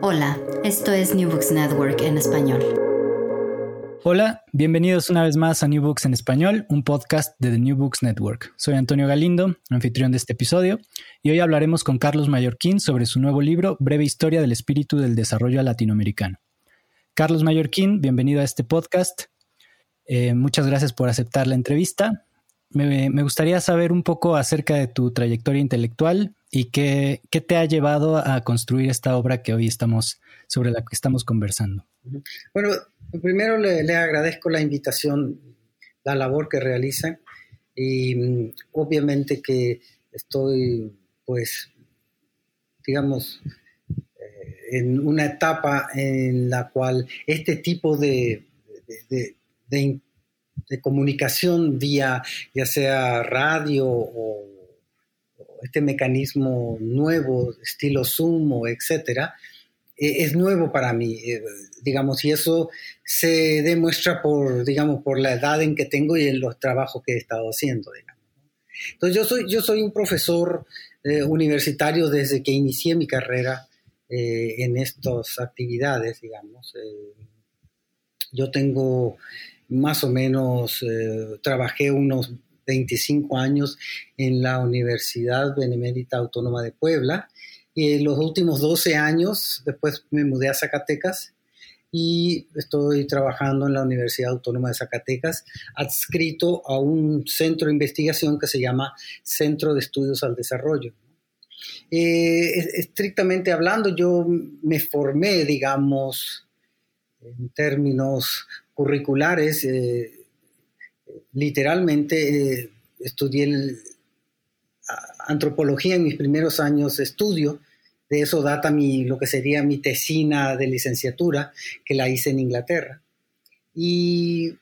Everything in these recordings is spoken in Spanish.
Hola, esto es New Books Network en español. Hola, bienvenidos una vez más a New Books en español, un podcast de The New Books Network. Soy Antonio Galindo, anfitrión de este episodio, y hoy hablaremos con Carlos Mallorquín sobre su nuevo libro Breve Historia del Espíritu del Desarrollo Latinoamericano. Carlos Mallorquín, bienvenido a este podcast. Eh, muchas gracias por aceptar la entrevista. Me, gustaría saber un poco acerca de tu trayectoria intelectual, ¿Y qué, te ha llevado a construir esta obra que hoy estamos, sobre la que estamos conversando? Bueno, primero le, agradezco la invitación, la labor que realizan y mm, obviamente que estoy, pues, digamos, eh, en una etapa en la cual este tipo de, de, de comunicación vía ya sea radio o este mecanismo nuevo, estilo Zoom, etcétera, eh, es nuevo para mí, eh, digamos, y eso se demuestra por, digamos, por la edad en que tengo y en los trabajos que he estado haciendo. Entonces, yo soy, yo soy un profesor eh, universitario desde que inicié mi carrera en estas actividades, digamos. yo tengo más o menos, trabajé unos 25 años en la Universidad Benemérita Autónoma de Puebla. Y en los últimos 12 años, después me mudé a Zacatecas y estoy trabajando en la Universidad Autónoma de Zacatecas, adscrito a un centro de investigación que se llama Centro de Estudios al Desarrollo. Eh, estrictamente hablando, yo me formé, digamos, en términos curriculares, eh, literalmente eh, estudié antropología en mis primeros años de estudio. De eso data mi, lo que sería mi tesina de licenciatura, que la hice en Inglaterra. Y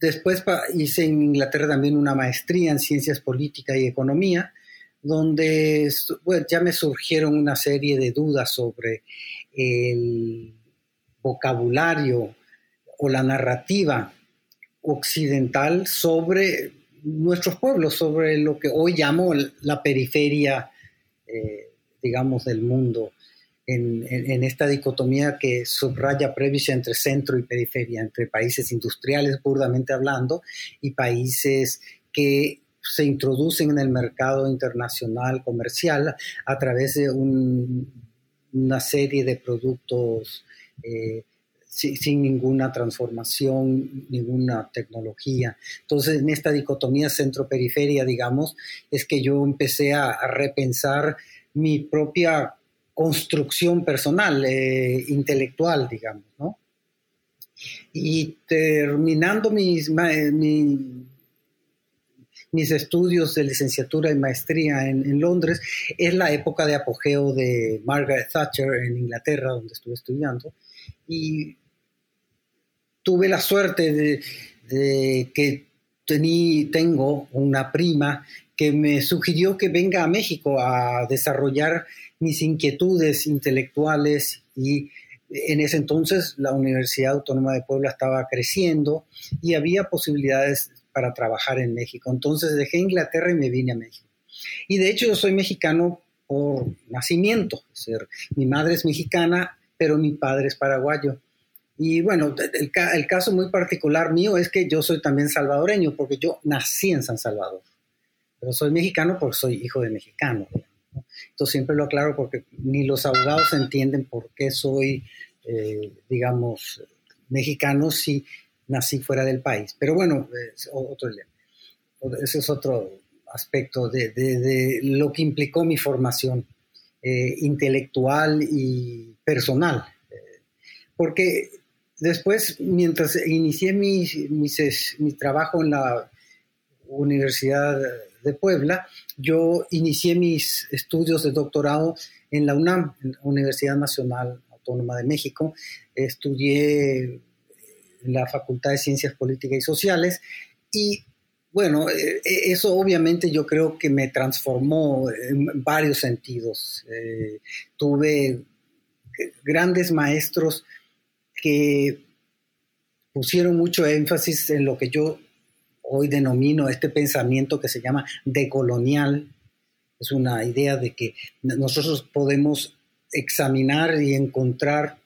después hice en Inglaterra también una maestría en ciencias políticas y economía, donde ya me surgieron una serie de dudas sobre el vocabulario o la narrativa occidental sobre nuestros pueblos, sobre lo que hoy llamo la periferia, eh, digamos, del mundo, en, esta dicotomía que subraya previa entre centro y periferia, entre países industriales, burdamente hablando, y países que se introducen en el mercado internacional comercial a través de una serie de productos eh, sin, ninguna transformación, ninguna tecnología. Entonces, en esta dicotomía centro-periferia, digamos, es que yo empecé a, repensar mi propia construcción personal, eh, intelectual, digamos, ¿no? Y terminando mis, mis estudios de licenciatura y maestría en, en, Londres, es la época de apogeo de Margaret Thatcher en Inglaterra, donde estuve estudiando. Y tuve la suerte de, que tení, tengo una prima que me sugirió que venga a México a desarrollar mis inquietudes intelectuales y En ese entonces la Universidad Autónoma de Puebla estaba creciendo y había posibilidades para trabajar en México. Entonces dejé Inglaterra y me vine a México. Y de hecho yo soy mexicano por nacimiento. Mi madre es mexicana, pero mi padre es paraguayo. Y bueno, el, el, caso muy particular mío es que yo soy también salvadoreño, porque yo nací en San Salvador. Pero soy mexicano porque soy hijo de mexicano. Entonces siempre lo aclaro porque ni los abogados entienden por qué soy, eh, digamos, mexicano si nací fuera del país. Pero bueno, es otro, ese es otro aspecto de, lo que implicó mi formación eh, intelectual y personal. porque después, mientras inicié mi, mi trabajo en la Universidad de Puebla, yo inicié mis estudios de doctorado en la UNAM, Universidad Nacional Autónoma de México. Estudié en la Facultad de Ciencias Políticas y Sociales y bueno, eh, eso obviamente yo creo que me transformó en varios sentidos. Eh, tuve grandes maestros que pusieron mucho énfasis en lo que yo hoy denomino este pensamiento que se llama decolonial. Es una idea de que nosotros podemos examinar y encontrar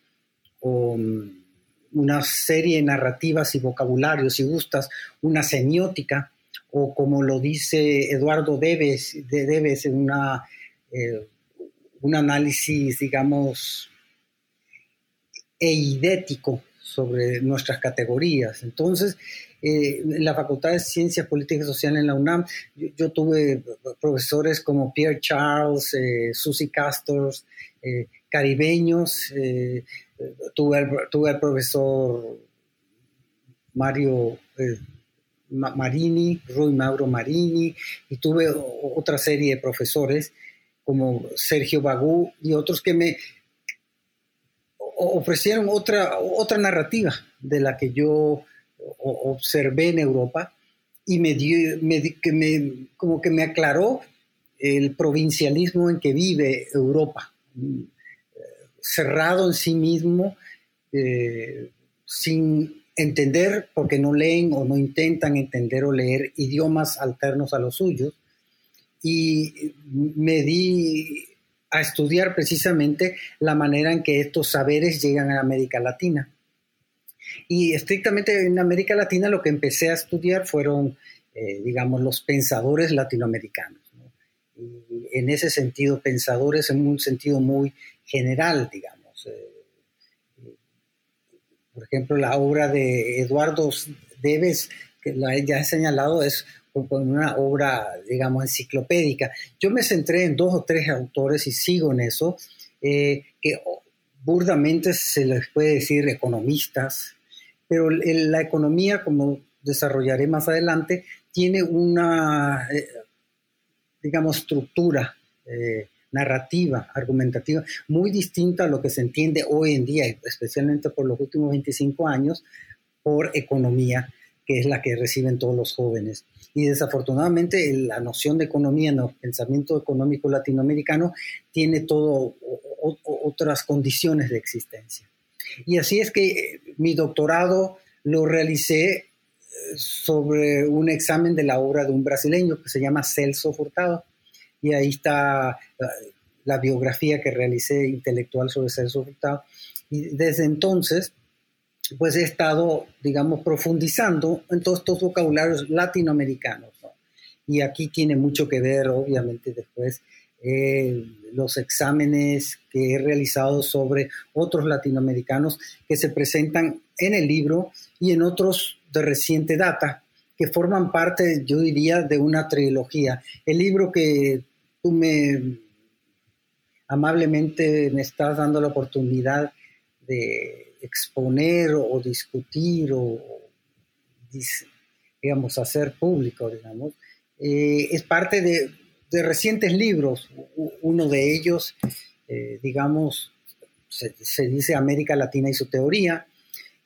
una serie de narrativas y vocabularios, si gustas, una semiótica, o como lo dice Eduardo Debes, de Debes en una, eh, un análisis, digamos, eidético sobre nuestras categorías. Entonces, eh, en la Facultad de Ciencias Políticas y Sociales en la UNAM, yo, tuve profesores como Pierre Charles, eh, Susie Castors, eh, caribeños, tuve, el, tuve al profesor Mario Marini, Rui Mauro Marini, y tuve otra serie de profesores como Sergio Bagú y otros que me ofrecieron otra, otra narrativa de la que yo observé en Europa y me dio, me, como que me aclaró el provincialismo en que vive Europa, cerrado en sí mismo, eh, sin entender, porque no leen o no intentan entender o leer idiomas alternos a los suyos. Y me di a estudiar precisamente la manera en que estos saberes llegan a América Latina. Y estrictamente en América Latina lo que empecé a estudiar fueron, eh, digamos, los pensadores latinoamericanos. En ese sentido, pensadores en un sentido muy general, digamos. Eh, por ejemplo, la obra de Eduardo Deves, que la, ya he señalado, es una obra, digamos, enciclopédica. Yo me centré en dos o tres autores y sigo en eso, eh, que burdamente se les puede decir economistas, pero la economía, como desarrollaré más adelante, tiene una, eh, digamos, estructura eh, narrativa, argumentativa, muy distinta a lo que se entiende hoy en día, especialmente por los últimos 25 años, por economía, que es la que reciben todos los jóvenes. Y desafortunadamente la noción de economía en el pensamiento económico latinoamericano tiene todo otras condiciones de existencia. Y así es que eh, mi doctorado lo realicé eh, sobre un examen de la obra de un brasileño que se llama Celso Furtado. Y ahí está la, biografía que realicé intelectual sobre Celso Furtado. Y desde entonces, pues he estado, digamos, profundizando en todos estos vocabularios latinoamericanos. Y aquí tiene mucho que ver, obviamente, después eh, los exámenes que he realizado sobre otros latinoamericanos que se presentan en el libro y en otros de reciente data que forman parte, yo diría, de una trilogía. El libro que tú me amablemente me estás dando la oportunidad de exponer o discutir o, digamos, hacer público, digamos, eh, es parte de de recientes libros. Uno de ellos, eh, digamos, se, dice América Latina y su teoría,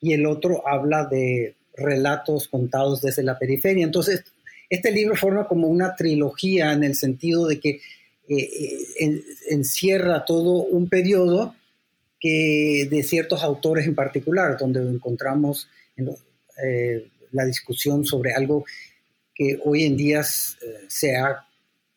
y el otro habla de relatos contados desde la periferia. Entonces, este libro forma como una trilogía en el sentido de que eh, encierra todo un periodo que de ciertos autores en particular, donde encontramos eh, la discusión sobre algo que hoy en día eh, se,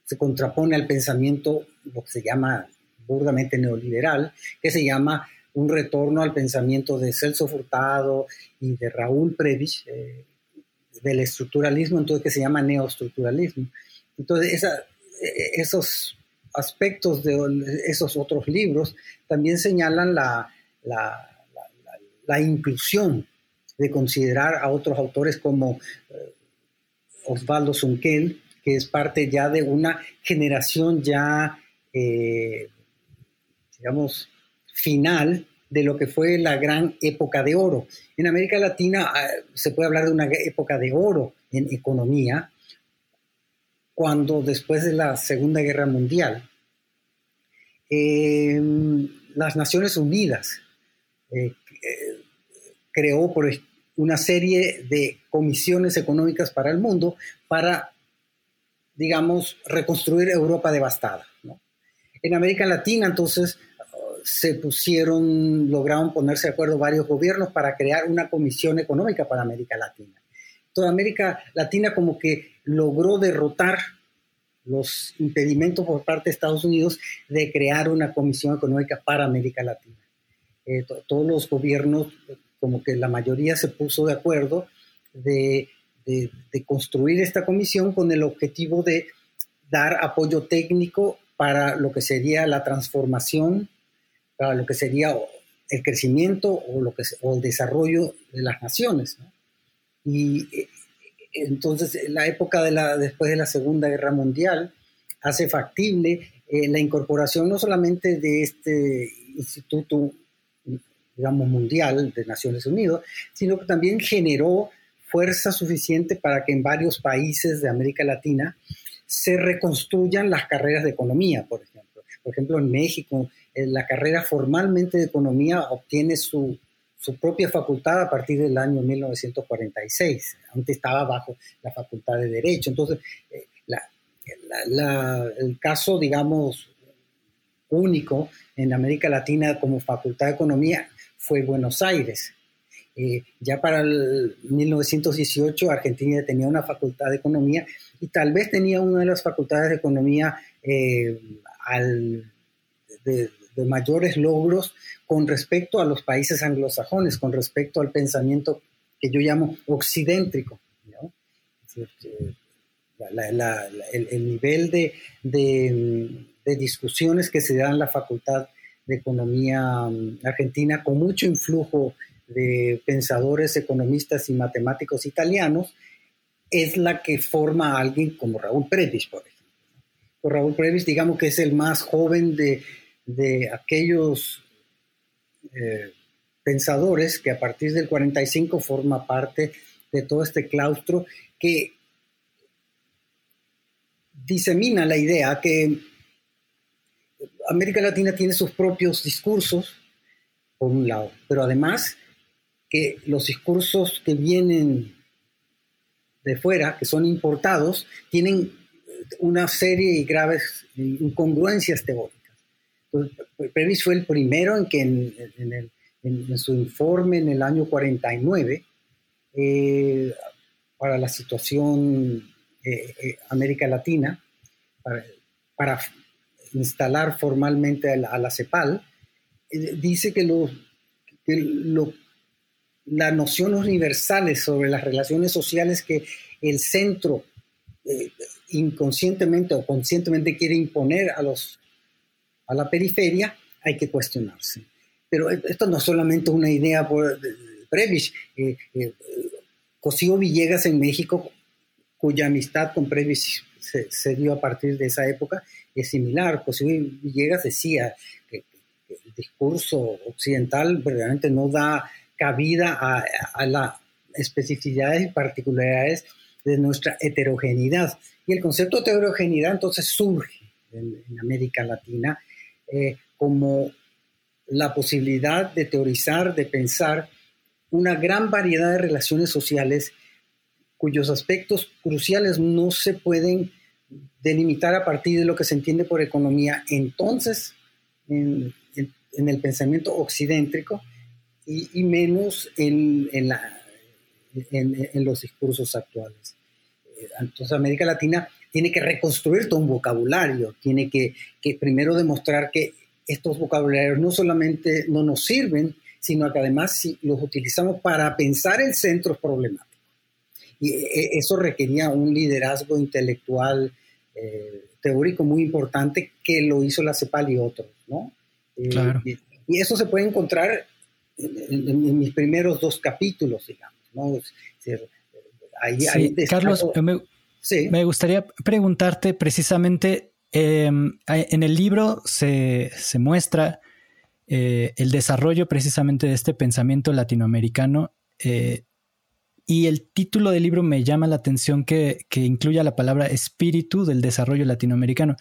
se contrapone al pensamiento, lo que se llama burdamente neoliberal, que se llama un retorno al pensamiento de Celso Furtado y de Raúl Previch, eh, del estructuralismo, entonces que se llama neoestructuralismo. Entonces, esos aspectos de esos otros libros también señalan la, la, la, inclusión de considerar a otros autores como eh, Osvaldo Zunkel, que es parte ya de una generación ya, eh, digamos, final de lo que fue la gran época de oro. En América Latina ah, se puede hablar de una época de oro en economía, cuando después de la Segunda Guerra Mundial, em, las Naciones Unidas eh, eh, creó una serie de comisiones económicas para el mundo para, digamos, reconstruir Europa devastada. En América Latina, entonces, se pusieron, lograron ponerse de acuerdo varios gobiernos para crear una comisión económica para América Latina. Toda América Latina como que logró derrotar los impedimentos por parte de Estados Unidos de crear una comisión económica para América Latina. Eh, todos los gobiernos, como que la mayoría se puso de acuerdo de, construir esta comisión con el objetivo de dar apoyo técnico para lo que sería la transformación para lo que sería el crecimiento o, lo que, o el desarrollo de las naciones. Y eh, entonces la época de la, después de la Segunda Guerra Mundial hace factible eh, la incorporación no solamente de este instituto, digamos, mundial de Naciones Unidas, sino que también generó fuerza suficiente para que en varios países de América Latina se reconstruyan las carreras de economía, por ejemplo. Por ejemplo, en México, la carrera formalmente de economía obtiene su, propia facultad a partir del año 1946. Antes estaba bajo la facultad de Derecho. Entonces, eh, el caso, digamos, único en América Latina como facultad de economía fue Buenos Aires. Eh, ya para el 1918 Argentina tenía una facultad de economía y tal vez tenía una de las facultades de economía eh, al, de, de mayores logros con respecto a los países anglosajones, con respecto al pensamiento que yo llamo occidéntrico. el, nivel de, de, discusiones que se dan en la Facultad de Economía mm, Argentina, con mucho influjo de pensadores, economistas y matemáticos italianos, es la que forma a alguien como Raúl Previs, por ejemplo. Raúl Previs, digamos que es el más joven de, de aquellos eh, pensadores que a partir del 45 forma parte de todo este claustro que disemina la idea que América Latina tiene sus propios discursos, por un lado, pero además que los discursos que vienen de fuera, que son importados, tienen una serie de graves incongruencias teóricas. Previs fue el primero en que en, su informe en el año 49 eh, para la situación eh, eh, América Latina, para, instalar formalmente a la, CEPAL, dice que, lo, lo, las nociones universales sobre las relaciones sociales que el centro inconscientemente o conscientemente quiere imponer a los a la periferia, hay que cuestionarse. Pero esto no es solamente una idea por Previs. Eh, eh, Cosío Villegas en México, cuya amistad con Previs se, dio a partir de esa época, es similar. Cosío Villegas decía que, el discurso occidental verdaderamente no da cabida a las especificidades y particularidades de nuestra heterogeneidad. Y el concepto de heterogeneidad entonces surge en América Latina eh, como la posibilidad de teorizar, de pensar una gran variedad de relaciones sociales cuyos aspectos cruciales no se pueden delimitar a partir de lo que se entiende por economía entonces, en, en el pensamiento occidentrico y, menos en, en, la, en, los discursos actuales. Eh, entonces América Latina tiene que reconstruir todo un vocabulario, tiene que, que primero demostrar que estos vocabularios no solamente no nos sirven, sino que además los utilizamos para pensar el centro problemático. Y e, eso requería un liderazgo intelectual eh, teórico muy importante que lo hizo la CEPAL y otros, ¿no? Eh, y, eso se puede encontrar en, mis primeros dos capítulos, digamos, ¿no? Carlos, me, gustaría preguntarte precisamente, em, en el libro se, muestra eh, el desarrollo precisamente de este pensamiento latinoamericano eh, y el título del libro me llama la atención que, que incluya la palabra espíritu del desarrollo latinoamericano.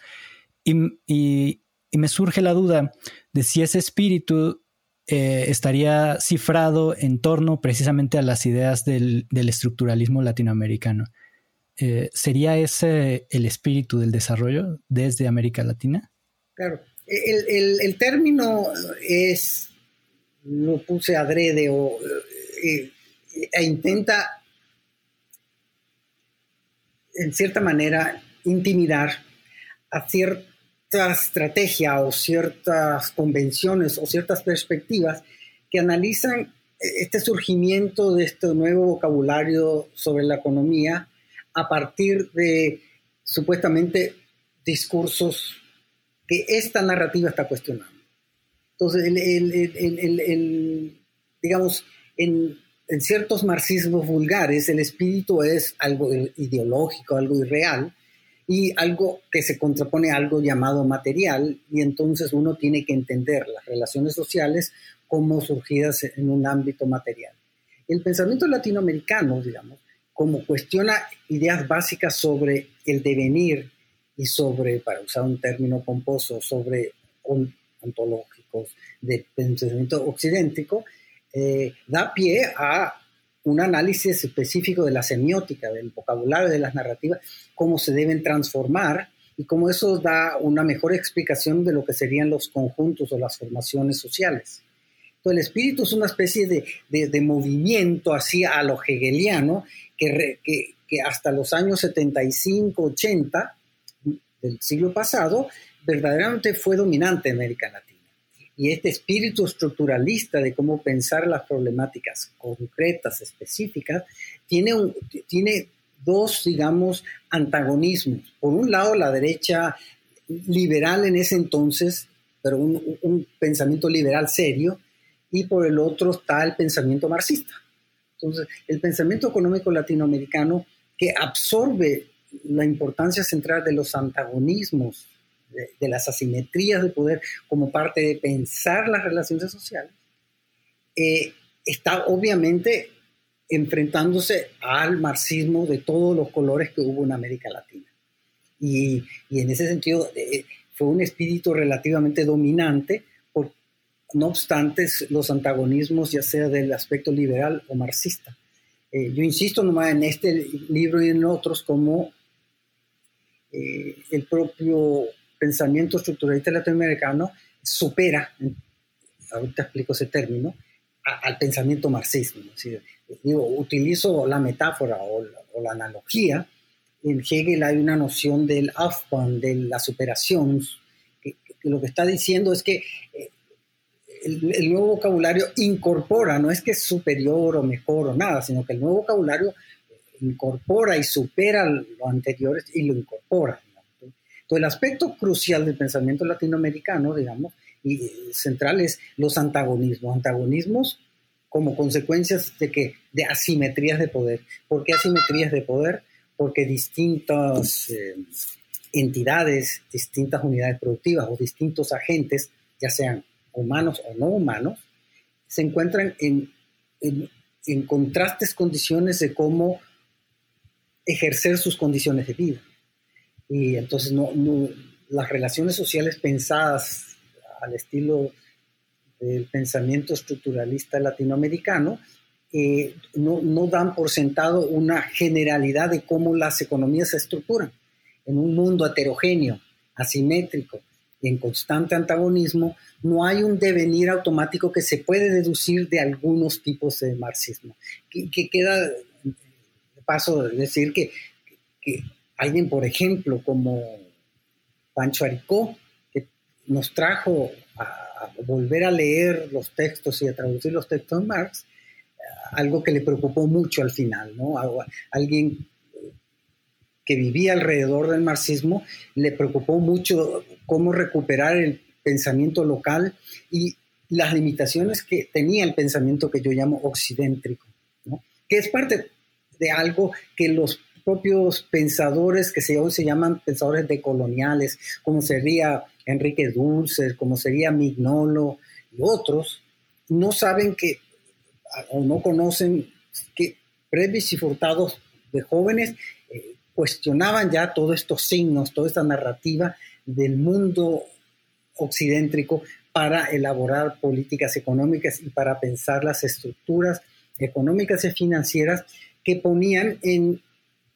Y, me surge la duda de si ese espíritu eh, estaría cifrado en torno precisamente a las ideas del, estructuralismo latinoamericano. ¿Sería ese el espíritu del desarrollo desde América Latina? Claro, el, término es, lo puse adrede o eh, e intenta en cierta manera intimidar a cierta estrategia o ciertas convenciones o ciertas perspectivas que analizan este surgimiento de este nuevo vocabulario sobre la economía a partir de supuestamente discursos que esta narrativa está cuestionando. Entonces, el, digamos, en, ciertos marxismos vulgares, el espíritu es algo ideológico, algo irreal, y algo que se contrapone a algo llamado material, y entonces uno tiene que entender las relaciones sociales como surgidas en un ámbito material. El pensamiento latinoamericano, digamos, como cuestiona ideas básicas sobre el devenir y sobre, para usar un término pomposo, sobre ontológicos de pensamiento occidental, eh, da pie a un análisis específico de la semiótica, del vocabulario de las narrativas, cómo se deben transformar y cómo eso da una mejor explicación de lo que serían los conjuntos o las formaciones sociales. El espíritu es una especie de, de, movimiento así a lo hegeliano que, que, hasta los años 75, 80 del siglo pasado verdaderamente fue dominante en América Latina. Y este espíritu estructuralista de cómo pensar las problemáticas concretas, específicas, tiene, tiene dos, digamos, antagonismos. Por un lado, la derecha liberal en ese entonces, pero un pensamiento liberal serio, y por el otro está el pensamiento marxista. Entonces, el pensamiento económico latinoamericano que absorbe la importancia central de los antagonismos, de, las asimetrías de poder como parte de pensar las relaciones sociales, eh, está obviamente enfrentándose al marxismo de todos los colores que hubo en América Latina. Y, en ese sentido eh, fue un espíritu relativamente dominante, no obstante los antagonismos ya sea del aspecto liberal o marxista. Eh, yo insisto nomás en este libro y en otros como eh, el propio pensamiento estructuralista latinoamericano supera, ahorita explico ese término, al pensamiento marxismo. digo, utilizo la metáfora o la, analogía. En Hegel hay una noción del Aufbau, de la superación, que, lo que está diciendo es que eh, el, el, nuevo vocabulario incorpora, no es que es superior o mejor o nada, sino que el nuevo vocabulario incorpora y supera lo anterior y lo incorpora. Entonces, el aspecto crucial del pensamiento latinoamericano, digamos, y central es los antagonismos. Antagonismos como consecuencias de que de asimetrías de poder. ¿Por qué asimetrías de poder? Porque distintas eh, entidades, distintas unidades productivas o distintos agentes, ya sean humanos o no humanos, se encuentran en, en, contrastes condiciones de cómo ejercer sus condiciones de vida. Y entonces no, las relaciones sociales pensadas al estilo del pensamiento estructuralista latinoamericano eh, no, no, dan por sentado una generalidad de cómo las economías se estructuran en un mundo heterogéneo, asimétrico, en constante antagonismo, no hay un devenir automático que se puede deducir de algunos tipos de marxismo. Que, queda de paso decir que, que alguien, por ejemplo, como Pancho Aricó, que nos trajo a, volver a leer los textos y a traducir los textos de Marx, algo que le preocupó mucho al final, ¿no? alguien que vivía alrededor del marxismo, le preocupó mucho cómo recuperar el pensamiento local y las limitaciones que tenía el pensamiento que yo llamo occidéntrico, que es parte de algo que los propios pensadores que se, hoy se llaman pensadores decoloniales, como sería Enrique Dulce, como sería Mignolo y otros, no saben que o no conocen que Previs y de jóvenes cuestionaban ya todos estos signos, toda esta narrativa del mundo occidéntrico para elaborar políticas económicas y para pensar las estructuras económicas y financieras que ponían en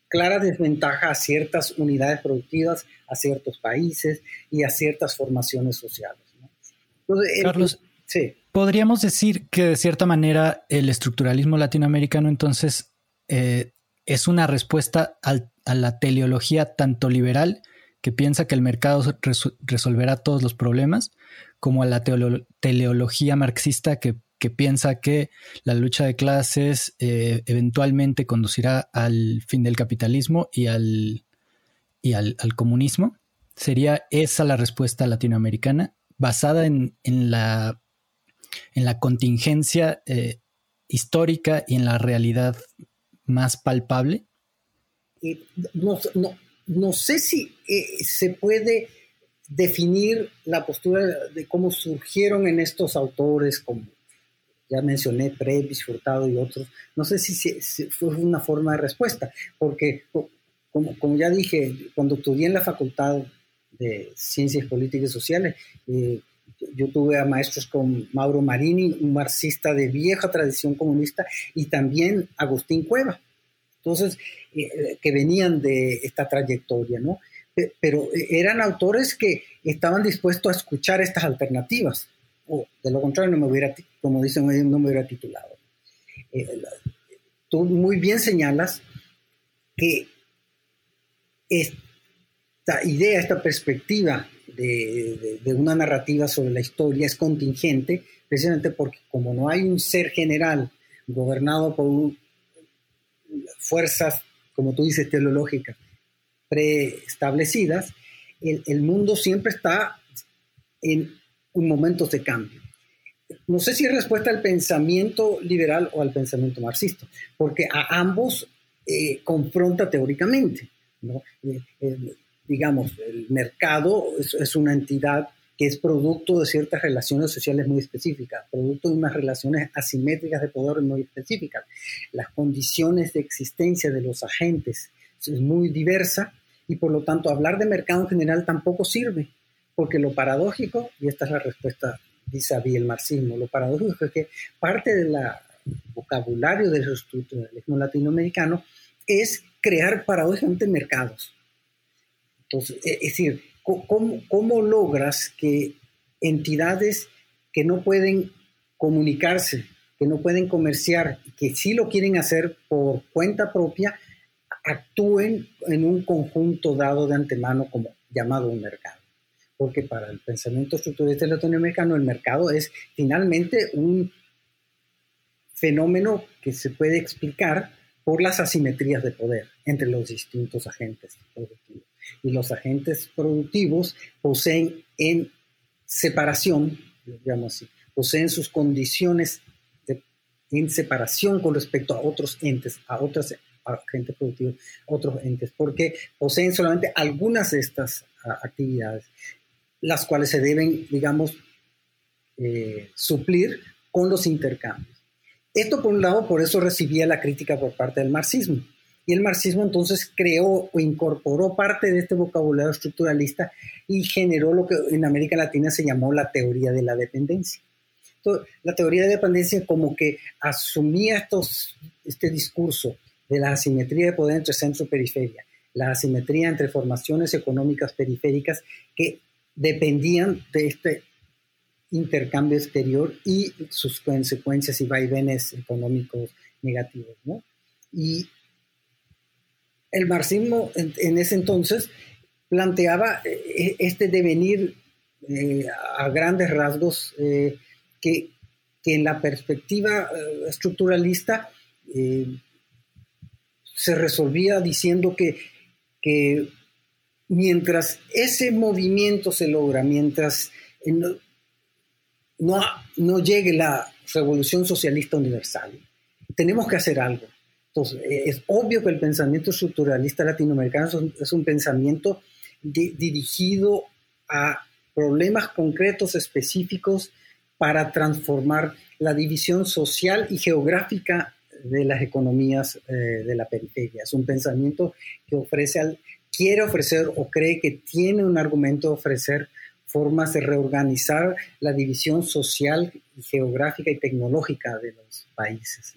clara desventaja a ciertas unidades productivas, a ciertos países y a ciertas formaciones sociales. Carlos, sí. podríamos decir que de cierta manera el estructuralismo latinoamericano entonces eh, es una respuesta a la teleología tanto liberal que piensa que el mercado resolverá todos los problemas, como a la teleología marxista que, piensa que la lucha de clases eh, eventualmente conducirá al fin del capitalismo y al, y al, comunismo. ¿Sería esa la respuesta latinoamericana basada en, la, en la contingencia eh, histórica y en la realidad más palpable? No, no sé si eh, se puede definir la postura de cómo surgieron en estos autores, como ya mencioné, Previs, Furtado y otros, no sé si, fue una forma de respuesta, porque como, como, ya dije, cuando estudié en la Facultad de Ciencias Políticas y Sociales, eh, yo tuve a maestros como Mauro Marini, un marxista de vieja tradición comunista, y también Agustín Cueva. Entonces, eh, que venían de esta trayectoria, ¿no? Pero eran autores que estaban dispuestos a escuchar estas alternativas, o de lo contrario, no me hubiera, como dicen no me hubiera titulado. Eh, tú muy bien señalas que esta idea, esta perspectiva de, de, una narrativa sobre la historia es contingente, precisamente porque como no hay un ser general gobernado por fuerzas como tú dices, teleológicas preestablecidas, el, el mundo siempre está en un momento de cambio. No sé si es respuesta al pensamiento liberal o al pensamiento marxista, porque a ambos eh, confronta teóricamente. Eh, digamos, el mercado es, una entidad que es producto de ciertas relaciones sociales muy específicas, producto de unas relaciones asimétricas de poder muy específicas. Las condiciones de existencia de los agentes es muy diversa y por lo tanto hablar de mercado en general tampoco sirve, porque lo paradójico, y esta es la respuesta vis a el marxismo, lo paradójico es que parte del vocabulario del estructuralismo latinoamericano es crear paradójicamente mercados. Entonces, es decir, ¿Cómo, logras que entidades que no pueden comunicarse, que no pueden comerciar, que sí lo quieren hacer por cuenta propia, actúen en un conjunto dado de antemano como llamado un mercado? Porque para el pensamiento estructuralista latinoamericano el mercado es finalmente un fenómeno que se puede explicar por las asimetrías de poder entre los distintos agentes productivos y los agentes productivos poseen en separación, digamos así, poseen sus condiciones en separación con respecto a otros entes, a otros agentes productivos, otros entes, porque poseen solamente algunas de estas actividades, las cuales se deben, digamos, eh, suplir con los intercambios. Esto, por un lado, por eso recibía la crítica por parte del marxismo y el marxismo entonces creó o incorporó parte de este vocabulario estructuralista y generó lo que en América Latina se llamó la teoría de la dependencia. la teoría de dependencia como que asumía este discurso de la asimetría de poder entre centro y periferia, la asimetría entre formaciones económicas periféricas que dependían de este intercambio exterior y sus consecuencias y vaivenes económicos negativos. ¿no? Y el marxismo en, ese entonces planteaba eh, este devenir eh, a grandes rasgos eh, que, que, en la perspectiva estructuralista se resolvía diciendo que, que mientras ese movimiento se logra, mientras no, no llegue la revolución socialista universal, tenemos que hacer algo. Entonces, es obvio que el pensamiento estructuralista latinoamericano es un, pensamiento dirigido a problemas concretos específicos para transformar la división social y geográfica de las economías eh, de la periferia. Es un pensamiento que ofrece al, quiere ofrecer o cree que tiene un argumento de ofrecer formas de reorganizar la división social, geográfica y tecnológica de los países.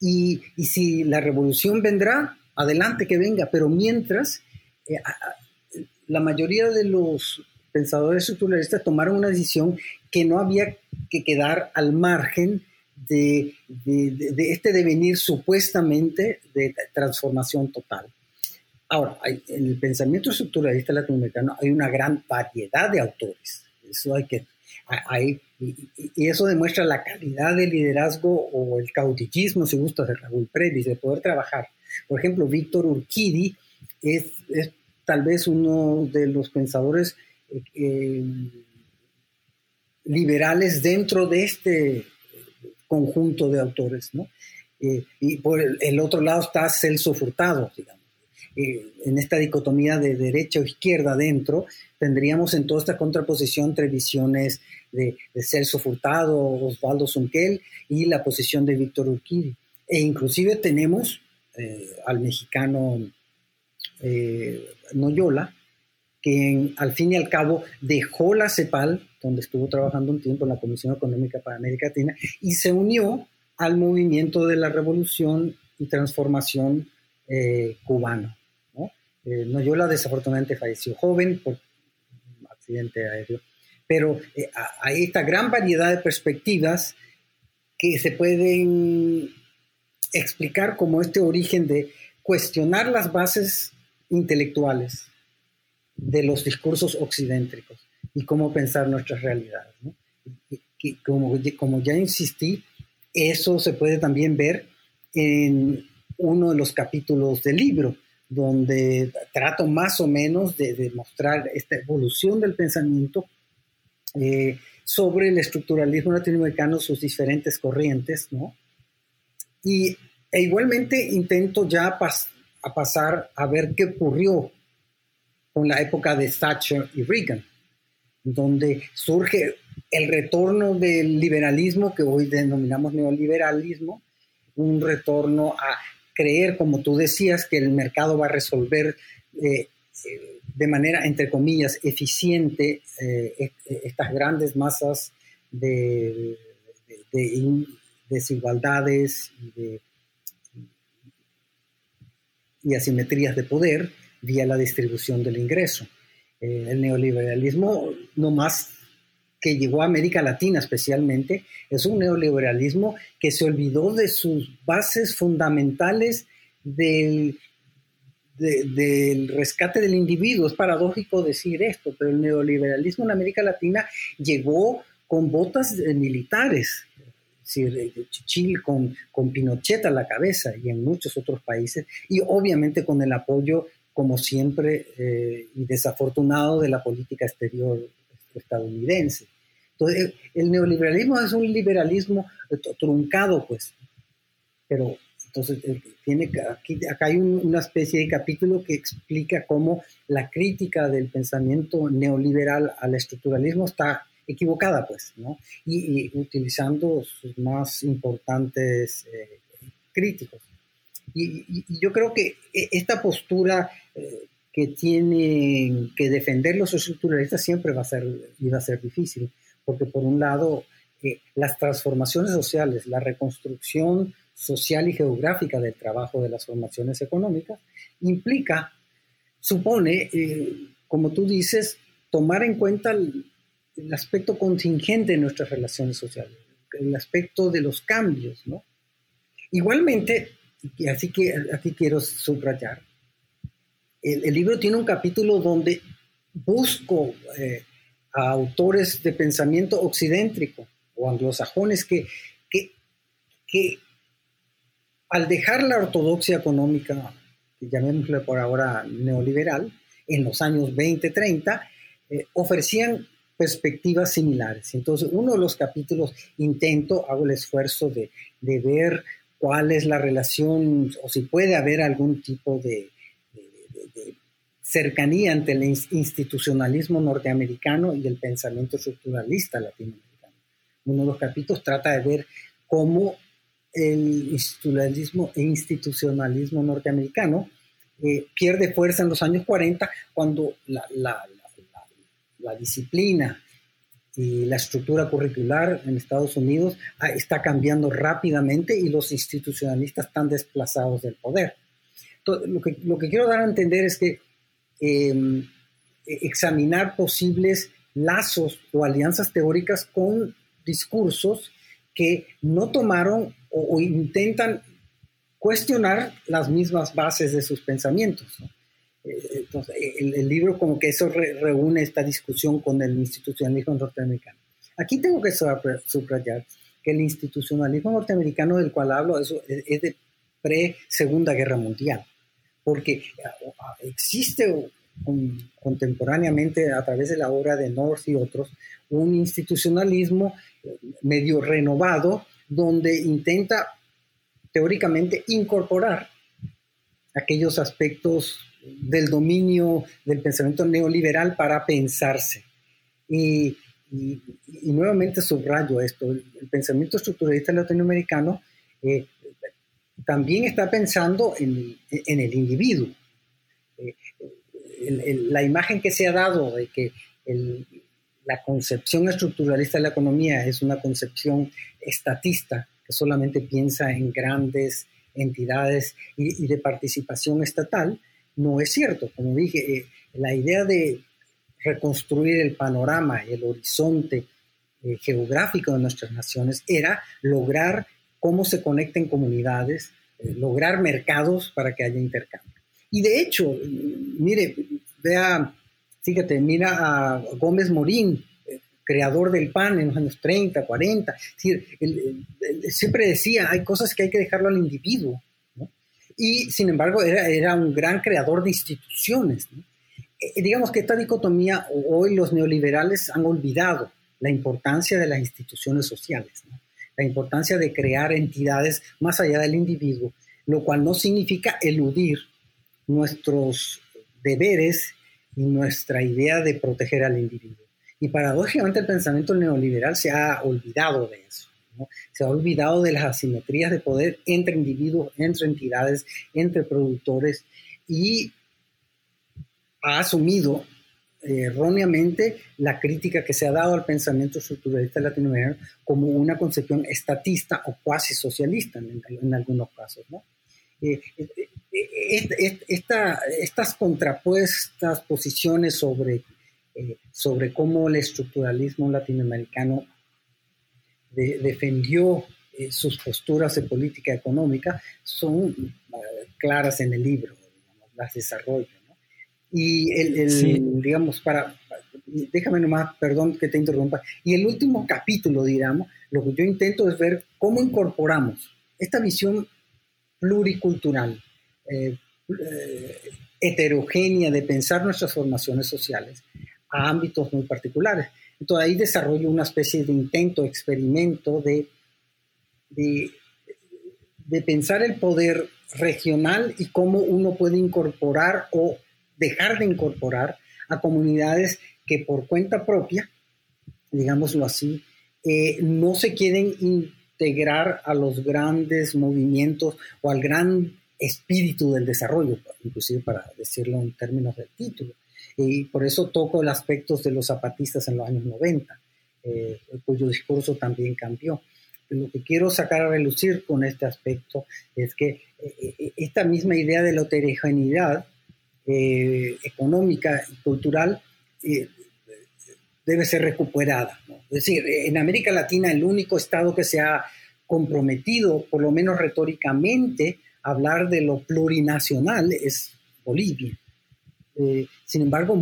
Y, si la revolución vendrá, adelante que venga, pero mientras, eh, la mayoría de los pensadores estructuralistas tomaron una decisión que no había que quedar al margen de, de este devenir supuestamente de transformación total. Ahora, en el pensamiento estructuralista latinoamericano hay una gran variedad de autores. Eso hay que, hay, y, eso demuestra la calidad del liderazgo o el cautillismo, si gusta, de Raúl Previs, de poder trabajar. Por ejemplo, Víctor Urquidi es, tal vez uno de los pensadores eh, eh, liberales dentro de este conjunto de autores, ¿no? Eh, y por el, el, otro lado está Celso Furtado, digamos en esta dicotomía de derecha o izquierda dentro, tendríamos en toda esta contraposición entre visiones de, Celso Furtado, Osvaldo Zunquel y la posición de Víctor Urquidi. E inclusive tenemos eh, al mexicano eh, Noyola, que al fin y al cabo dejó la CEPAL, donde estuvo trabajando un tiempo en la Comisión Económica para América Latina, y se unió al movimiento de la revolución y transformación eh, cubano. Eh, Noyola desafortunadamente falleció joven por accidente aéreo, pero eh, hay esta gran variedad de perspectivas que se pueden explicar como este origen de cuestionar las bases intelectuales de los discursos occidentricos y cómo pensar nuestras realidades. como, como ya insistí, eso se puede también ver en uno de los capítulos del libro, donde trato más o menos de demostrar esta evolución del pensamiento eh, sobre el estructuralismo latinoamericano, sus diferentes corrientes, ¿no? Y e igualmente intento ya a pasar a ver qué ocurrió con la época de Thatcher y Reagan, donde surge el retorno del liberalismo que hoy denominamos neoliberalismo, un retorno a creer, como tú decías, que el mercado va a resolver eh, eh, de manera, entre comillas, eficiente eh, estas grandes masas de, desigualdades y, asimetrías de poder vía la distribución del ingreso. el neoliberalismo no más que llegó a América Latina especialmente, es un neoliberalismo que se olvidó de sus bases fundamentales del, del rescate del individuo. Es paradójico decir esto, pero el neoliberalismo en América Latina llegó con botas militares, Chichil con, con Pinochet a la cabeza y en muchos otros países, y obviamente con el apoyo, como siempre, eh, y desafortunado de la política exterior estadounidense. Entonces, el neoliberalismo es un liberalismo truncado, pues, pero entonces eh, tiene aquí, acá hay una especie de capítulo que explica cómo la crítica del pensamiento neoliberal al estructuralismo está equivocada, pues, ¿no? Y, utilizando sus más importantes eh, críticos. Y, yo creo que e, esta postura eh, que tienen que defender los estructuralistas siempre va a ser, va a ser difícil, porque por un lado, eh, las transformaciones sociales, la reconstrucción social y geográfica del trabajo de las formaciones económicas, implica, supone, eh, como tú dices, tomar en cuenta el, aspecto contingente de nuestras relaciones sociales, el aspecto de los cambios, ¿no? Igualmente, así que aquí quiero subrayar, el, libro tiene un capítulo donde busco eh, a autores de pensamiento occidentrico o anglosajones que, que, que al dejar la ortodoxia económica, llamémosle por ahora neoliberal, en los años 20, 30, eh, ofrecían perspectivas similares. Entonces, uno de los capítulos intento, hago el esfuerzo de, de ver cuál es la relación o si puede haber algún tipo de, cercanía entre el institucionalismo norteamericano y el pensamiento estructuralista latinoamericano. Uno de los capítulos trata de ver cómo el institucionalismo, e institucionalismo norteamericano eh, pierde fuerza en los años 40 cuando la, la, la, disciplina y la estructura curricular en Estados Unidos ah, está cambiando rápidamente y los institucionalistas están desplazados del poder. lo, que, lo que quiero dar a entender es que em, examinar posibles lazos o alianzas teóricas con discursos que no tomaron o, intentan cuestionar las mismas bases de sus pensamientos. Eh, entonces, el, libro como que eso reúne esta discusión con el institucionalismo norteamericano. Aquí tengo que subrayar que el institucionalismo norteamericano del cual hablo es, es de pre-segunda guerra mundial, porque existe contemporáneamente a través de la obra de North y otros un institucionalismo medio renovado donde intenta teóricamente incorporar aquellos aspectos del dominio del pensamiento neoliberal para pensarse. Y, nuevamente subrayo esto, el, pensamiento estructuralista latinoamericano eh, también está pensando en, el individuo. Eh, la imagen que se ha dado de que la concepción estructuralista de la economía es una concepción estatista que solamente piensa en grandes entidades y, de participación estatal, no es cierto. Como dije, eh, la idea de reconstruir el panorama, el horizonte eh, geográfico de nuestras naciones era lograr cómo se conecten comunidades, eh, lograr mercados para que haya intercambio. Y de hecho, mire, vea, fíjate, mira a Gómez Morín, creador del PAN en los años 30, 40. siempre decía, hay cosas que hay que dejarlo al individuo. Y sin embargo, era, era un gran creador de instituciones. Eh, digamos que esta dicotomía, hoy los neoliberales han olvidado la importancia de las instituciones sociales, la importancia de crear entidades más allá del individuo, lo cual no significa eludir nuestros deberes y nuestra idea de proteger al individuo. Y paradójicamente el pensamiento neoliberal se ha olvidado de eso. Se ha olvidado de las asimetrías de poder entre individuos, entre entidades, entre productores y ha asumido eh, erróneamente la crítica que se ha dado al pensamiento estructuralista latinoamericano como una concepción estatista o cuasi socialista en, algunos casos. Eh, eh, estas contrapuestas posiciones sobre eh, sobre cómo el estructuralismo latinoamericano defendió eh, sus posturas de política económica son eh, claras en el libro, las desarrollo. Y el, digamos, para, déjame nomás, perdón que te interrumpa, y el último capítulo, digamos, lo que yo intento es ver cómo incorporamos esta visión pluricultural, heterogénea de pensar nuestras formaciones sociales a ámbitos muy particulares. Entonces ahí desarrollo una especie de intento, experimento de, de, pensar el poder regional y cómo uno puede incorporar o dejar de incorporar a comunidades que por cuenta propia, digámoslo así, eh, no se quieren integrar a los grandes movimientos o al gran espíritu del desarrollo, inclusive para decirlo en términos del título y por eso toco el aspecto de los zapatistas en los años 90, eh, cuyo discurso también cambió. Lo que quiero sacar a relucir con este aspecto es que eh, eh, esta misma idea de la heterogeneidad económica y cultural debe ser recuperada. Es decir, en América Latina el único Estado que se ha comprometido, por lo menos retóricamente, hablar de lo plurinacional es Bolivia. Eh, sin embargo,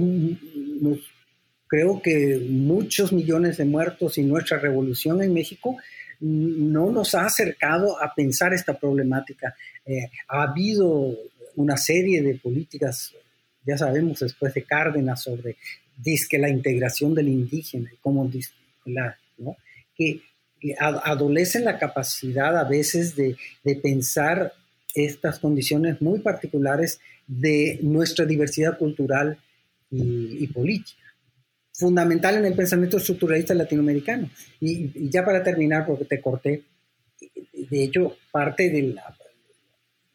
creo que muchos millones de muertos y nuestra revolución en México no nos ha acercado a pensar esta problemática. Eh, ha habido una serie de políticas, ya sabemos después de Cárdenas, sobre que la integración del indígena cómo la, que, adolecen la capacidad a veces de, pensar estas condiciones muy particulares de nuestra diversidad cultural y política fundamental en el pensamiento estructuralista latinoamericano. Y, ya para terminar, porque te corté, de hecho, parte de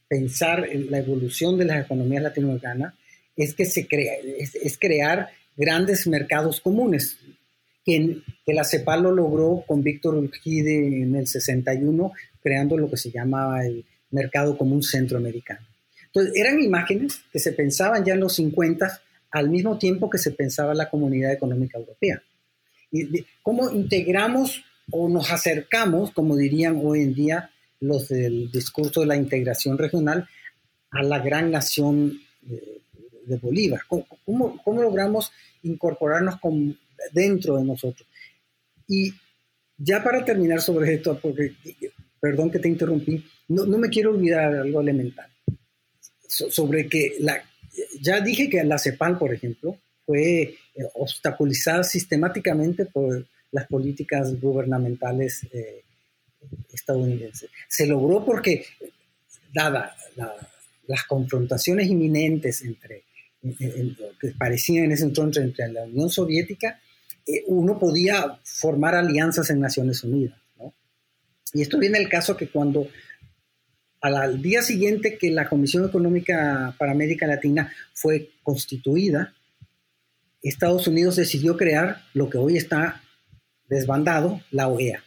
pensar en la evolución de las economías latinoamericanas es que se crea, es, crear grandes mercados comunes, que, que, la CEPAL lo logró con Víctor Urquide en el 61, creando lo que se llamaba el mercado común centroamericano. Entonces, eran imágenes que se pensaban ya en los 50 al mismo tiempo que se pensaba la Comunidad Económica Europea. Y ¿Cómo integramos o nos acercamos, como dirían hoy en día los del discurso de la integración regional, a la gran nación de, Bolívar? ¿Cómo, ¿Cómo, logramos incorporarnos con, dentro de nosotros? Y ya para terminar sobre esto, porque, perdón que te interrumpí, no, me quiero olvidar algo elemental, sobre que ya dije que la CEPAL, por ejemplo, fue eh, obstaculizada sistemáticamente por las políticas gubernamentales eh, estadounidenses. Se logró porque, dada las confrontaciones inminentes entre, que parecían en ese entonces entre la Unión Soviética, eh, uno podía formar alianzas en Naciones Unidas. Y esto viene el caso que cuando al día siguiente que la Comisión Económica para América Latina fue constituida, Estados Unidos decidió crear lo que hoy está desbandado, la OEA.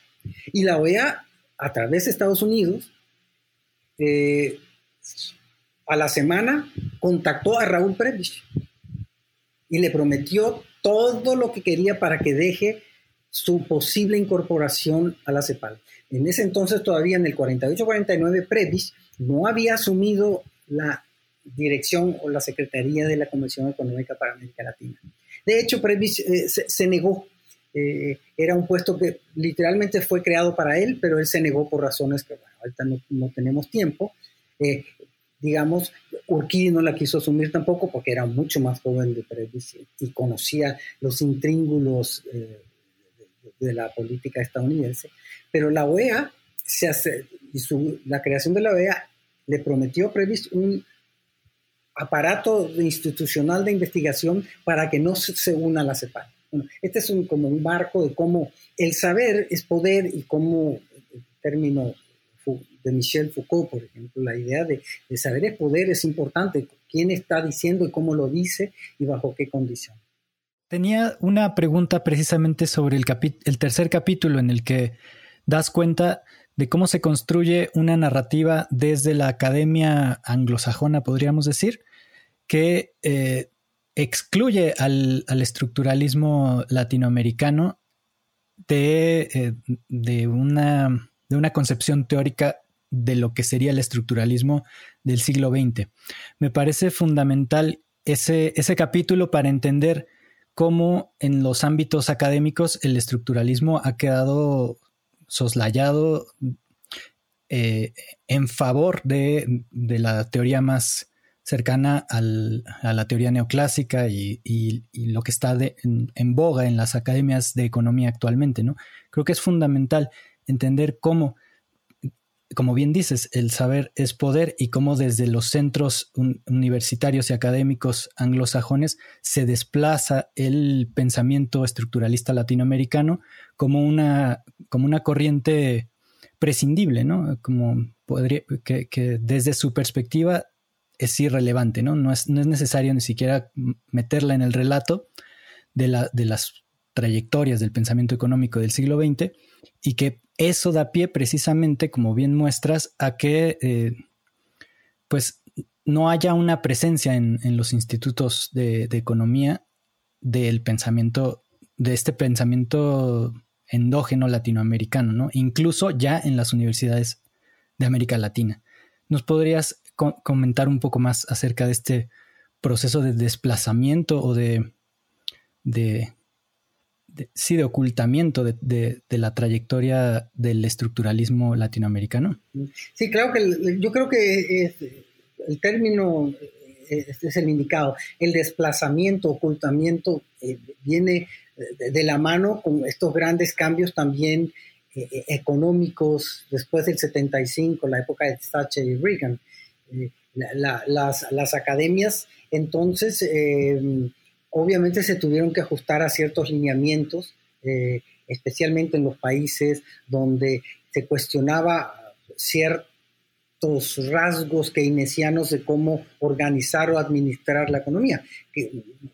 Y la OEA, a través de Estados Unidos, eh, a la semana contactó a Raúl Prebisch y le prometió todo lo que quería para que deje su posible incorporación a la CEPAL. En ese entonces, todavía en el 48-49, Previs no había asumido la dirección o la secretaría de la Comisión Económica para América Latina. De hecho, Previs eh, se, negó. Eh, era un puesto que literalmente fue creado para él, pero él se negó por razones que, bueno, ahorita no, tenemos tiempo. Eh, digamos, Urquidi no la quiso asumir tampoco porque era mucho más joven de Previs y, conocía los intríngulos de la política estadounidense, pero la OEA se hace, y su, la creación de la OEA le prometió previsto un aparato institucional de investigación para que no se, una la CEPAL. este es un, como un marco de cómo el saber es poder y cómo, el término de Michel Foucault, por ejemplo, la idea de, de saber es poder es importante, quién está diciendo y cómo lo dice y bajo qué condición. Tenía una pregunta precisamente sobre el, tercer capítulo en el que das cuenta de cómo se construye una narrativa desde la academia anglosajona, podríamos decir, que eh, excluye al, estructuralismo latinoamericano de, eh, de, una, concepción teórica de lo que sería el estructuralismo del siglo XX. Me parece fundamental ese capítulo para entender cómo en los ámbitos académicos el estructuralismo ha quedado soslayado eh, en favor de, la teoría más cercana a la teoría neoclásica y, lo que está en, boga en las academias de economía actualmente. ¿no? Creo que es fundamental entender cómo como bien dices, el saber es poder y cómo desde los centros universitarios y académicos anglosajones se desplaza el pensamiento estructuralista latinoamericano como una, como una corriente prescindible, ¿no? Como podría, que, desde su perspectiva es irrelevante, ¿no? No es, no es necesario ni siquiera meterla en el relato de, la, de las trayectorias del pensamiento económico del siglo XX y que eso da pie precisamente, como bien muestras, a que eh, pues no haya una presencia en, los institutos de, economía del pensamiento de este pensamiento endógeno latinoamericano, ¿no? Incluso ya en las universidades de América Latina. ¿Nos podrías comentar un poco más acerca de este proceso de desplazamiento o de, de, sí, de ocultamiento de, la trayectoria del estructuralismo latinoamericano? Sí, claro que yo creo que el término este es el indicado. El desplazamiento, ocultamiento, eh, viene de, la mano con estos grandes cambios también eh, eh, económicos después del 75, la época de Thatcher y Reagan. las, las, academias entonces obviamente se tuvieron que ajustar a ciertos lineamientos, especialmente en los países donde se cuestionaba cierto rasgos keynesianos de cómo organizar o administrar la economía.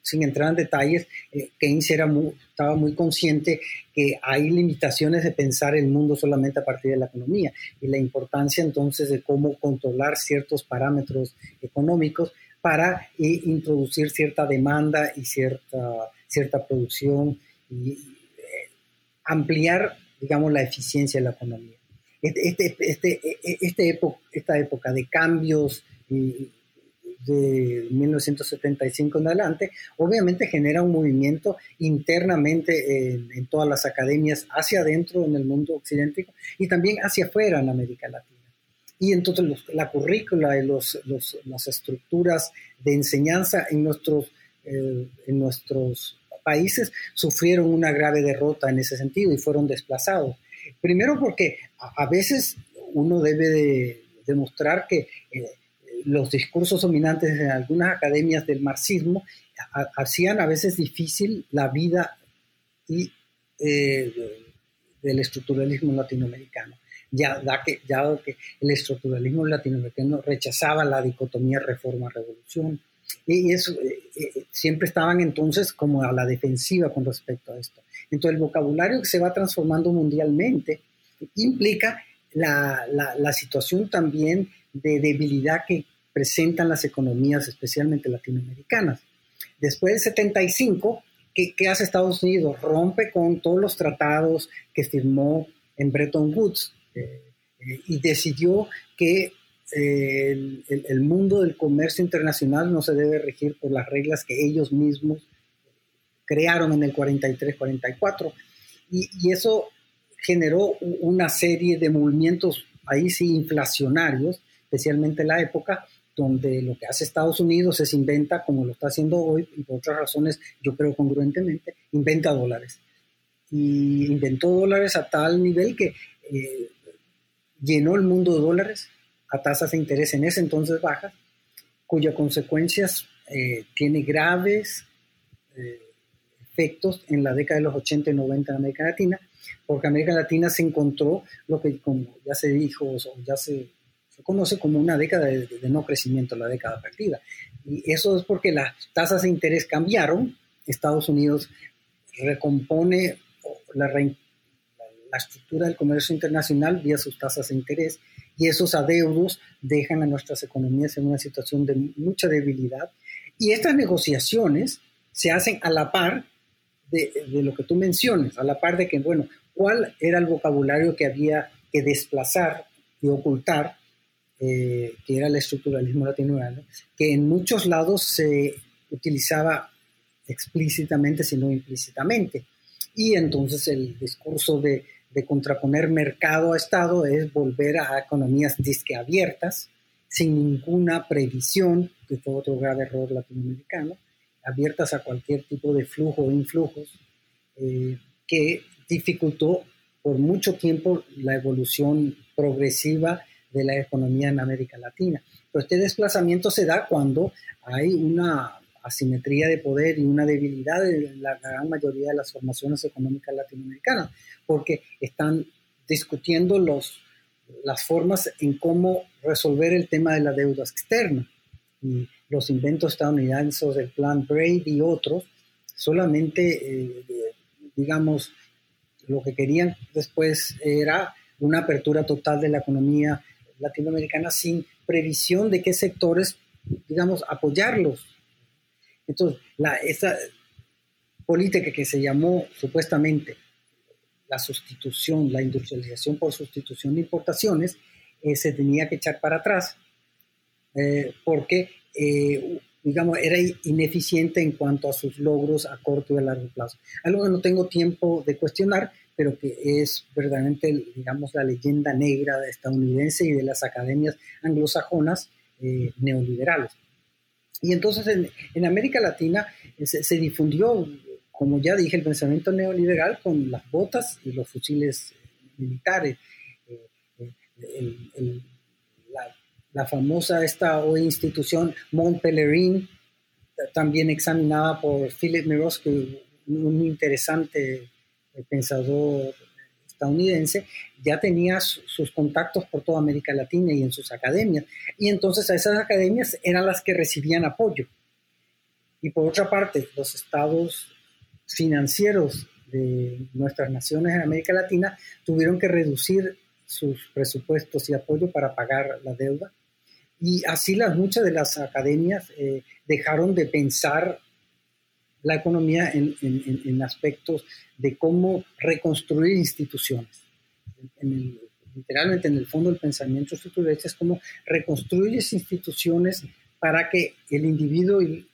Sin entrar en detalles, eh, Keynes era estaba muy consciente que hay limitaciones de pensar el mundo solamente a partir de la economía y la importancia entonces de cómo controlar ciertos parámetros económicos para eh, introducir cierta demanda y cierta, cierta producción y eh, ampliar, digamos, la eficiencia de la economía este, este, este, esta época de cambios de 1975 en adelante, obviamente genera un movimiento internamente en, todas las academias, hacia adentro en el mundo occidental y también hacia afuera en América Latina. Y entonces la currícula y los, las estructuras de enseñanza en nuestros, eh, en nuestros países sufrieron una grave derrota en ese sentido y fueron desplazados. Primero porque a, veces uno debe de demostrar que eh, los discursos dominantes en algunas academias del marxismo hacían a veces difícil la vida y, eh, del estructuralismo latinoamericano. Ya, da que, ya que el estructuralismo latinoamericano rechazaba la dicotomía reforma-revolución. Y, eso eh, siempre estaban entonces como a la defensiva con respecto a esto. Entonces el vocabulario que se va transformando mundialmente implica la, la, situación también de debilidad que presentan las economías, especialmente latinoamericanas. Después del 75, ¿qué, ¿qué, hace Estados Unidos? Rompe con todos los tratados que firmó en Bretton Woods eh, eh, y decidió que eh, el, el, mundo del comercio internacional no se debe regir por las reglas que ellos mismos crearon en el 43-44. Y, y, eso generó una serie de movimientos ahí sí inflacionarios, especialmente en la época donde lo que hace Estados Unidos es inventa, como lo está haciendo hoy, y por otras razones, yo creo congruentemente, inventa dólares. Y inventó dólares a tal nivel que eh, llenó el mundo de dólares a tasas de interés en ese entonces bajas, cuyas consecuencias eh, tiene graves eh, efectos en la década de los 80 y 90 en América Latina, porque América Latina se encontró lo que, como ya se dijo, o ya se, se conoce como una década de, no crecimiento, la década perdida. Y eso es porque las tasas de interés cambiaron, Estados Unidos recompone la, la estructura del comercio internacional vía sus tasas de interés y esos adeudos dejan a nuestras economías en una situación de mucha debilidad. Y estas negociaciones se hacen a la par de, lo que tú mencionas, a la par de que, bueno, cuál era el vocabulario que había que desplazar y ocultar, eh, que era el estructuralismo latinoamericano, que en muchos lados se utilizaba explícitamente, sino implícitamente. Y entonces el discurso de, de contraponer mercado a Estado es volver a economías disque abiertas, sin ninguna previsión, que fue otro grave error latinoamericano, abiertas a cualquier tipo de flujo o influjos, eh, que dificultó por mucho tiempo la evolución progresiva de la economía en América Latina. Pero este desplazamiento se da cuando hay una asimetría de poder y una debilidad de la gran mayoría de las formaciones económicas latinoamericanas, porque están discutiendo los, las formas en cómo resolver el tema de la deuda externa. Y los inventos estadounidenses del plan Brady y otros, solamente, eh, digamos, lo que querían después era una apertura total de la economía latinoamericana sin previsión de qué sectores, digamos, apoyarlos. Entonces, la, política que se llamó supuestamente la sustitución, la industrialización por sustitución de importaciones, eh, se tenía que echar para atrás eh, porque, eh, digamos, era ineficiente en cuanto a sus logros a corto y a largo plazo. Algo que no tengo tiempo de cuestionar, pero que es verdaderamente, digamos, la leyenda negra estadounidense y de las academias anglosajonas neoliberales. Y entonces en, América Latina se, difundió como ya dije, el pensamiento neoliberal con las botas y los fusiles militares. Eh, eh, la, famosa esta institución Mont Pelerin, también examinada por Philip Miroski, un interesante eh, pensador estadounidense, ya tenía sus contactos por toda América Latina y en sus academias. Y entonces a esas academias eran las que recibían apoyo. Y por otra parte, los estados financieros de nuestras naciones en América Latina tuvieron que reducir sus presupuestos y apoyo para pagar la deuda. Y así las, muchas de las academias eh, dejaron de pensar la economía en, aspectos de cómo reconstruir instituciones. literalmente en el fondo del pensamiento estructuralista es como reconstruyes instituciones para que el individuo y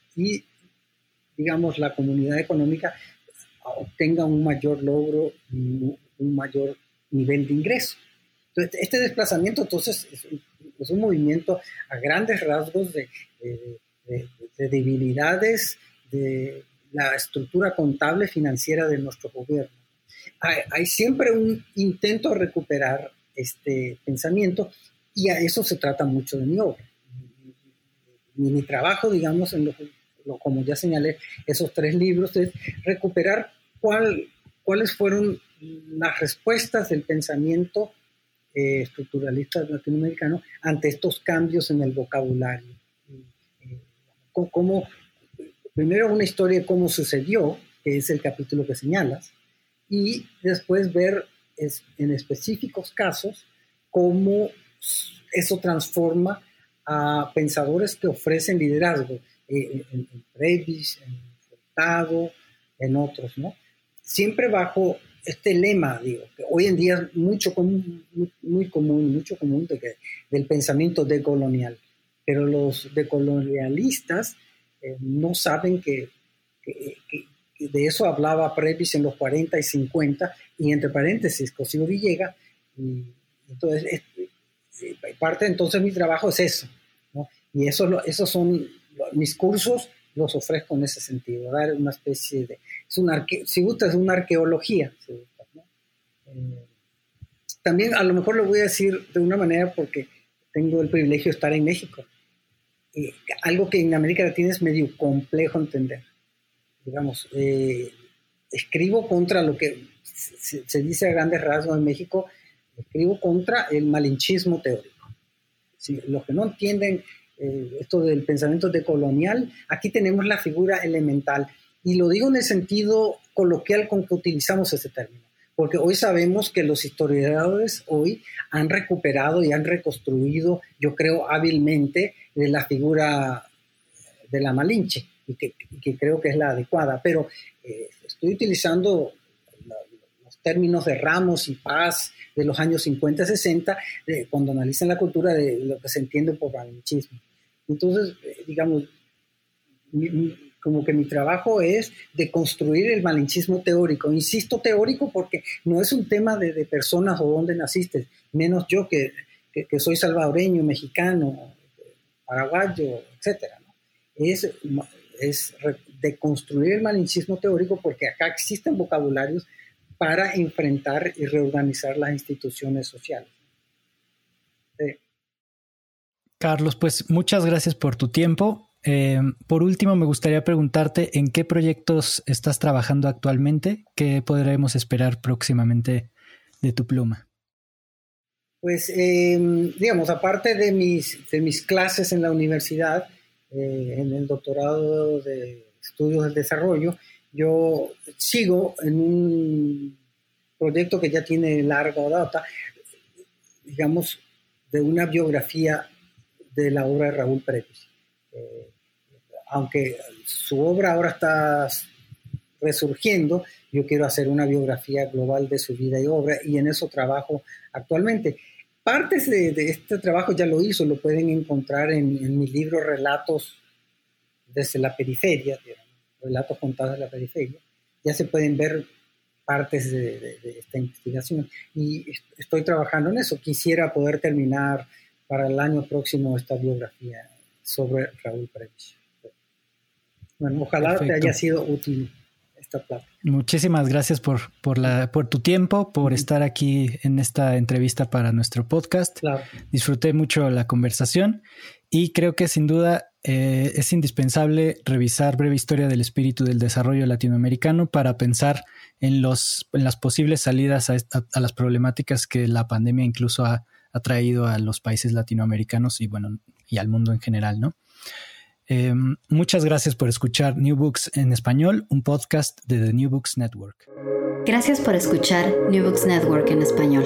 digamos, la comunidad económica obtenga un mayor logro y un mayor nivel de ingreso. Entonces, este desplazamiento entonces es un, movimiento a grandes rasgos de, debilidades de la estructura contable financiera de nuestro gobierno. Hay, hay, siempre un intento de recuperar este pensamiento y a eso se trata mucho de mi obra. Mi, mi trabajo, digamos, en los como ya señalé, esos tres libros, es recuperar cuál, cuáles fueron las respuestas del pensamiento eh, estructuralista latinoamericano ante estos cambios en el vocabulario. Eh, cómo, primero una historia de cómo sucedió, que es el capítulo que señalas, y después ver en específicos casos cómo eso transforma a pensadores que ofrecen liderazgo en, en Previs, en Furtado, en otros, ¿no? Siempre bajo este lema, digo, que hoy en día es mucho común, muy, común, mucho común de que, del pensamiento decolonial, pero los decolonialistas eh, no saben que, de eso hablaba Previs en los 40 y 50, y entre paréntesis, Cosío Villegas, y entonces, parte entonces mi trabajo es eso, y eso, esos son mis cursos los ofrezco en ese sentido, dar una especie de, es una si gusta, es una arqueología. Eh, también a lo mejor lo voy a decir de una manera porque tengo el privilegio de estar en México. Y algo que en América Latina es medio complejo entender. Digamos, eh, escribo contra lo que se, dice a grandes rasgos en México, escribo contra el malinchismo teórico. Los que no entienden eh, esto del pensamiento decolonial, aquí tenemos la figura elemental. Y lo digo en el sentido coloquial con que utilizamos ese término, porque hoy sabemos que los historiadores hoy han recuperado y han reconstruido, yo creo, hábilmente de la figura de la Malinche, y que, creo que es la adecuada, pero eh, estoy utilizando los términos de Ramos y Paz de los años 50 y 60, cuando analizan la cultura de lo que se entiende por malinchismo. Entonces, eh, digamos, como que mi trabajo es de construir el malinchismo teórico. Insisto teórico porque no es un tema de, personas o dónde naciste, menos yo que, que, soy salvadoreño, mexicano, paraguayo, etc. Es, es de construir el malinchismo teórico porque acá existen vocabularios para enfrentar y reorganizar las instituciones sociales. Carlos, pues muchas gracias por tu tiempo. Eh, por último, me gustaría preguntarte en qué proyectos estás trabajando actualmente, qué podremos esperar próximamente de tu pluma. Pues, em, digamos, aparte de mis, de mis clases en la universidad, eh, en el doctorado de estudios del desarrollo, yo sigo en un proyecto que ya tiene larga data, digamos, de una biografía de la obra de Raúl Pérez. Eh, aunque su obra ahora está resurgiendo, yo quiero hacer una biografía global de su vida y obra y en eso trabajo actualmente. Partes de, este trabajo ya lo hizo, lo pueden encontrar en, mi libro Relatos desde la periferia, Relatos contados de la periferia. Ya se pueden ver partes de, esta investigación y estoy trabajando en eso. Quisiera poder terminar para el año próximo esta biografía sobre Raúl Previch. Bueno, ojalá te haya sido útil esta plática. Muchísimas gracias por, por, la, por tu tiempo, por estar aquí en esta entrevista para nuestro podcast. Disfruté mucho la conversación y creo que sin duda eh, es indispensable revisar Breve Historia del Espíritu del Desarrollo Latinoamericano para pensar en, los, en las posibles salidas a, a, las problemáticas que la pandemia incluso ha, ha, traído a los países latinoamericanos y bueno, y al mundo en general, ¿no? Eh, muchas gracias por escuchar New Books en español, un podcast de The New Books Network. Gracias por escuchar New Books Network en español.